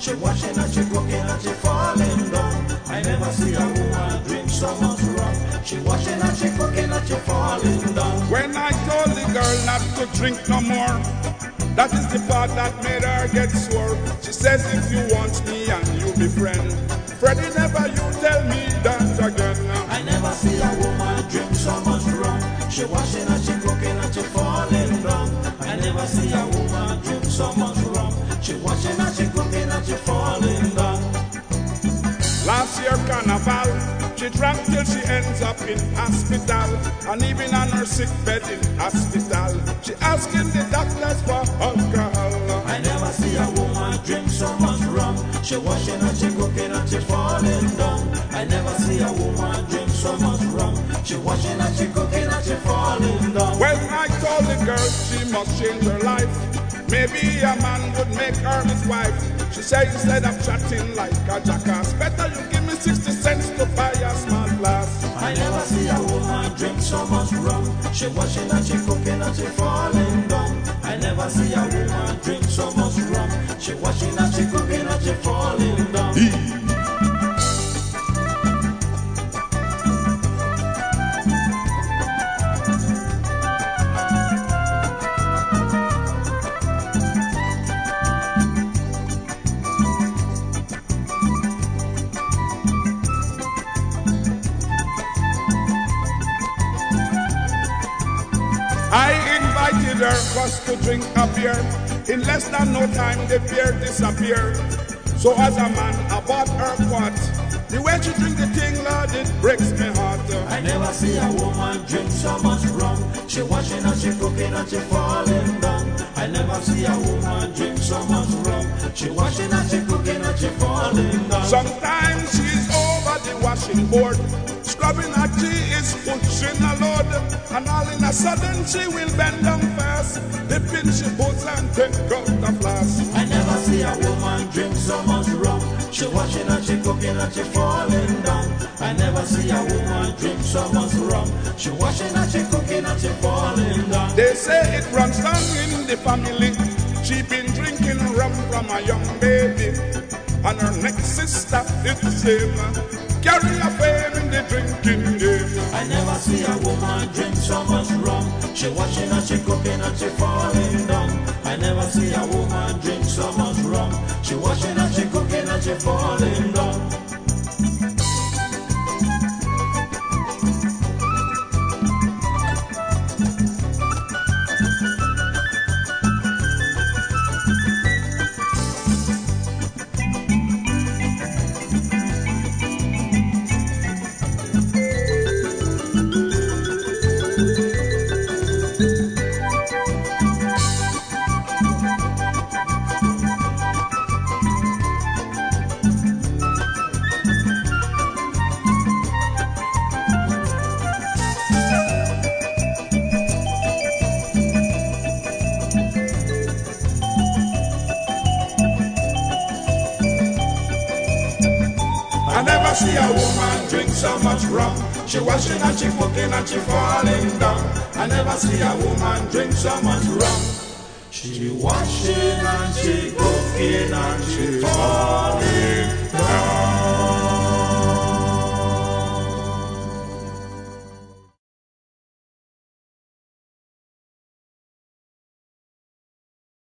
She washing and she cooking and she falling down. I never see a woman drink so much rum. She washing and she cooking and she falling down. When I told the girl not to drink no more, that is the part that made her get sore. She says if you want me and you be friend, Freddy never you tell me that again. I never see a woman drink so much rum. She washing and she cooking and she falling down. I never see a she falling down. Last year carnival, she drank till she ends up in hospital, and even on her sick bed in hospital, she asking the doctors for alcohol. I never see a woman drink so much rum. She washing and she cooking and she falling down. I never see a woman drink so much rum. She washing and she cooking and she falling down. Well, I told the girl she must change her life. Maybe a man would make her his wife. She said instead of chatting like a jackass, better you give me 60 cents to buy a small glass. I never see a woman drink so much rum. She washing and she cooking and she falling down. I never see a woman drink so much rum. She washing and she invited her to drink a beer. In less than no time, the beer disappeared. So as a man, I bought her quart. The way she drink the thing, Lord, it breaks my heart. I never see a woman drink so much rum. She washing and she cooking and she falling down. I never see a woman drink so much rum. She washing and she cooking and she falling down. Sometimes she's over the washing board. Scrubbing her tea is pushing a load. And all in a sudden she will bend down she puts and take out the flask. I never see a woman drink so much rum. She washing and she cooking and she falling down. I never see a woman drink so much rum. She washing and she cooking and she falling down. They say it runs down in the family. She been drinking rum from a young baby. And her next sister is the same. Carry a fame in the drinking game. I never see a woman drink so much rum. She washing and she cooking and she falling down. I never see a woman drink so much rum. She washing and she cooking and she falling down. Never see a woman drink so much rum. She washing and she cooking and she falling down. I never see a woman drink so much rum. She washing and she cooking and she falling down.